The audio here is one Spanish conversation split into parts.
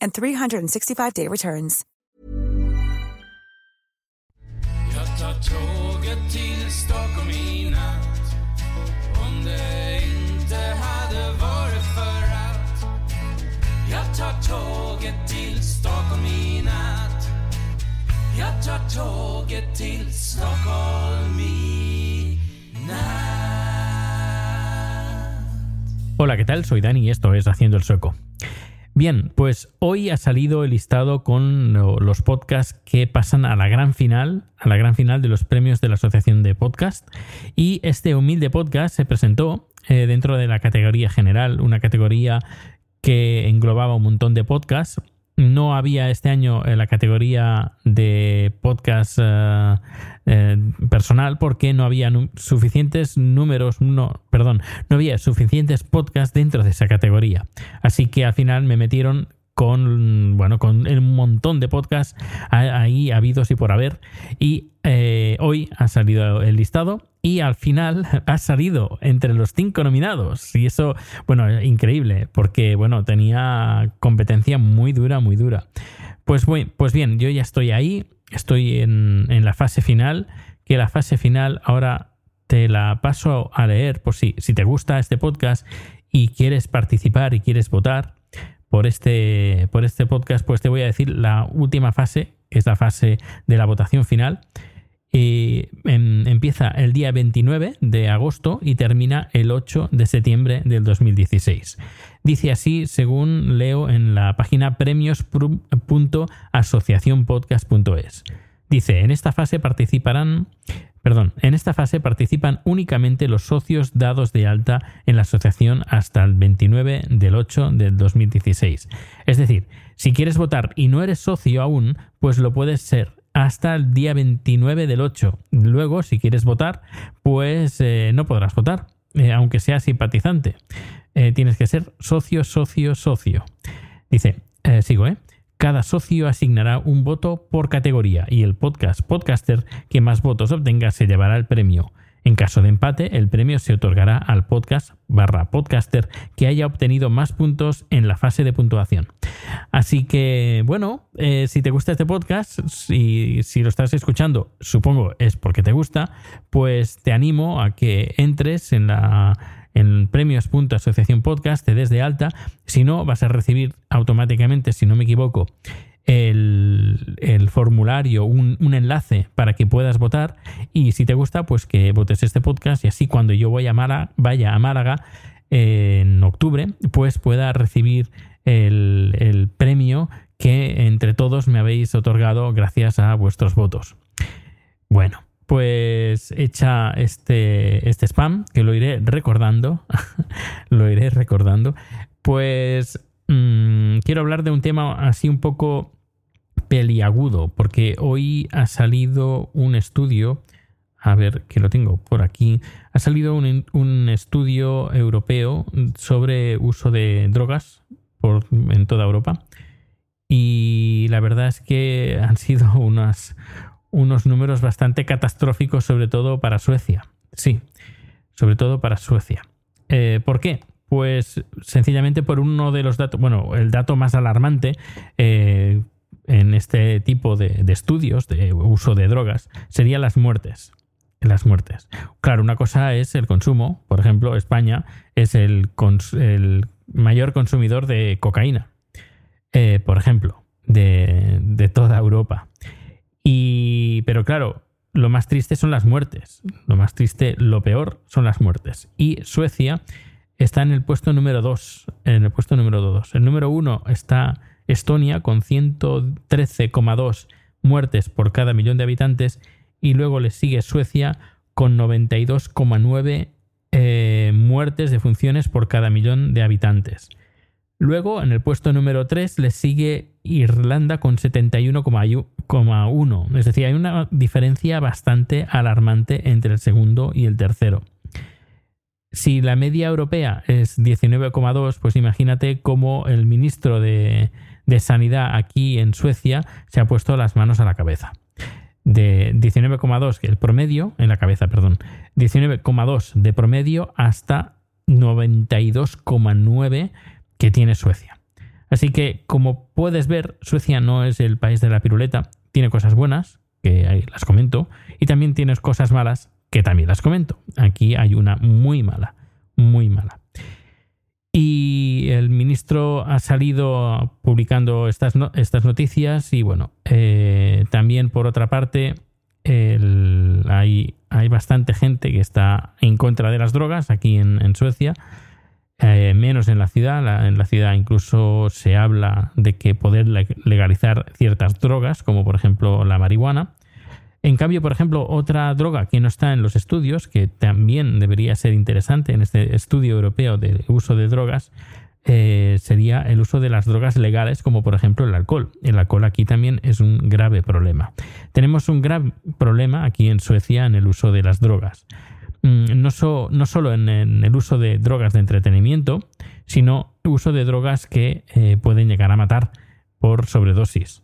and 365-day returns. Jag tar tåget till Stockholm i natt Om det inte hade varit för att Jag tar tåget till Stockholm i natt Jag tar tåget till Stockholm i natt Hola, ¿qué tal? Soy Dani y esto es Haciendo el Sueco. Bien, pues hoy ha salido el listado con los podcasts que pasan a la gran final, a la gran final de los premios de la Asociación de Podcast. Y este humilde podcast se presentó eh, dentro de la categoría general, una categoría que englobaba un montón de podcasts no había este año la categoría de podcast eh, eh, personal porque no había suficientes números, no, perdón, no había suficientes podcasts dentro de esa categoría. Así que al final me metieron con bueno con un montón de podcasts ahí habidos y por haber y eh, hoy ha salido el listado y al final ha salido entre los cinco nominados y eso bueno increíble porque bueno tenía competencia muy dura muy dura pues, pues bien yo ya estoy ahí estoy en, en la fase final que la fase final ahora te la paso a leer por si, si te gusta este podcast y quieres participar y quieres votar por este, por este podcast, pues te voy a decir la última fase, que es la fase de la votación final. Y empieza el día 29 de agosto y termina el 8 de septiembre del 2016. Dice así, según leo en la página premios.asociacionpodcast.es. Dice, en esta fase participarán Perdón, en esta fase participan únicamente los socios dados de alta en la asociación hasta el 29 del 8 del 2016. Es decir, si quieres votar y no eres socio aún, pues lo puedes ser hasta el día 29 del 8. Luego, si quieres votar, pues eh, no podrás votar, eh, aunque seas simpatizante. Eh, tienes que ser socio, socio, socio. Dice, sigo, ¿eh? Cada socio asignará un voto por categoría y el podcast podcaster que más votos obtenga se llevará el premio. En caso de empate, el premio se otorgará al podcast barra podcaster que haya obtenido más puntos en la fase de puntuación. Así que, bueno, eh, si te gusta este podcast, y si lo estás escuchando, supongo es porque te gusta, pues te animo a que entres en la en premios.asociación podcast, te des de alta. Si no, vas a recibir automáticamente, si no me equivoco, el, formulario, un, enlace para que puedas votar. Y si te gusta, pues que votes este podcast y así cuando yo voy a vaya a Málaga en octubre, pues pueda recibir el, premio que entre todos me habéis otorgado gracias a vuestros votos. Bueno, pues echa este, este spam, que lo iré recordando, lo iré recordando, pues mm, quiero hablar de un tema así un poco peliagudo, porque hoy ha salido un estudio, a ver que lo tengo por aquí, ha salido un, estudio europeo sobre uso de drogas por, en toda Europa. Y la verdad es que han sido unas, unos números bastante catastróficos, sobre todo para Suecia. Sí, sobre todo para Suecia. Eh, ¿Por qué? Pues sencillamente por uno de los datos, bueno, el dato más alarmante eh, en este tipo de, estudios de uso de drogas sería las muertes. Las muertes. Claro, una cosa es el consumo. Por ejemplo, España es el, el mayor consumidor de cocaína. Eh, por ejemplo, de, de toda Europa. Y, pero claro, lo más triste son las muertes. Lo más triste, lo peor son las muertes. Y Suecia está en el puesto número 2. En el puesto número 2. El número 1 está Estonia con 113,2 muertes por cada millón de habitantes. Y luego le sigue Suecia con 92,9 eh, muertes de funciones por cada millón de habitantes. Luego, en el puesto número 3, le sigue Irlanda con 71,1. Es decir, hay una diferencia bastante alarmante entre el segundo y el tercero. Si la media europea es 19,2, pues imagínate cómo el ministro de, de Sanidad aquí en Suecia se ha puesto las manos a la cabeza de 19,2 el promedio, en la cabeza, perdón, 19,2 de promedio hasta 92,9 que tiene Suecia. Así que, como puedes ver, Suecia no es el país de la piruleta, tiene cosas buenas, que ahí las comento, y también tiene cosas malas, que también las comento. Aquí hay una muy mala, muy mala. El ministro ha salido publicando estas, noticias y bueno, eh, también por otra parte hay, bastante gente que está en contra de las drogas aquí en, Suecia, eh, menos en la ciudad. en la ciudad incluso se habla de que poder legalizar ciertas drogas, como por ejemplo la marihuana. En cambio, por ejemplo, otra droga que no está en los estudios, que también debería ser interesante en este estudio europeo del uso de drogas, eh, sería el uso de las drogas legales, como por ejemplo el alcohol. El alcohol aquí también es un grave problema. Tenemos un grave problema aquí en Suecia en el uso de las drogas. Mm, no, no solo en, el uso de drogas de entretenimiento, sino uso de drogas que eh, pueden llegar a matar por sobredosis.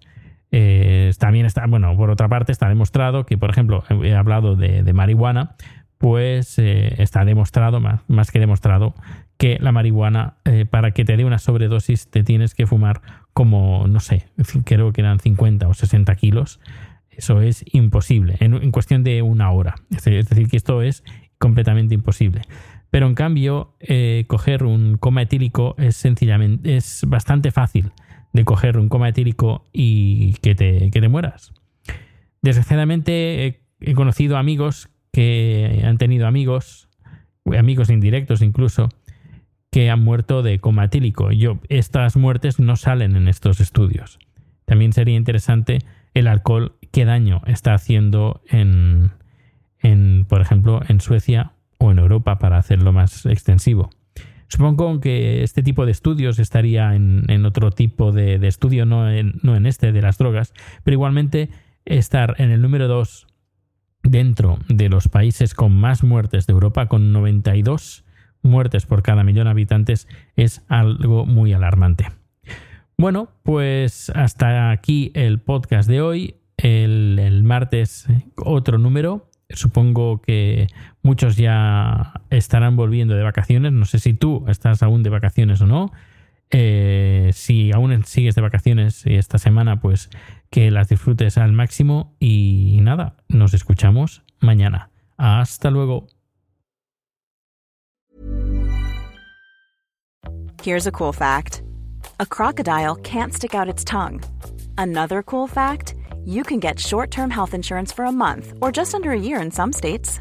Eh, también está, bueno, por otra parte, está demostrado que, por ejemplo, he hablado de, marihuana, pues eh, está demostrado, más, que demostrado, que la marihuana, eh, para que te dé una sobredosis, te tienes que fumar como, no sé, creo que eran 50 o 60 kilos. Eso es imposible, en, cuestión de una hora. Es decir, que esto es completamente imposible. Pero en cambio, coger un coma etílico es sencillamente, es bastante fácil de coger un coma etílico y que te, que te mueras. Desgraciadamente he, conocido amigos que han tenido amigos, amigos indirectos incluso, que han muerto de coma etílico. Yo, estas muertes no salen en estos estudios. También sería interesante el alcohol, qué daño está haciendo en, en, por ejemplo, en Suecia o en Europa para hacerlo más extensivo. Supongo que este tipo de estudios estaría en, otro tipo de, estudio, no en, no en, este de las drogas, pero igualmente estar en el número 2 dentro de los países con más muertes de Europa, con 92 muertes por cada millón de habitantes, es algo muy alarmante. Bueno, pues hasta aquí el podcast de hoy. El, martes otro número Supongo que muchos ya estarán volviendo de vacaciones. No sé si tú estás aún de vacaciones o no. Eh, si aún sigues de vacaciones esta semana, pues que las disfrutes al máximo. Y nada, nos escuchamos mañana. Hasta luego. Here's a cool fact: a crocodile can't stick out its tongue. Another cool fact. you can get short term health insurance for a month or just under a year in some states.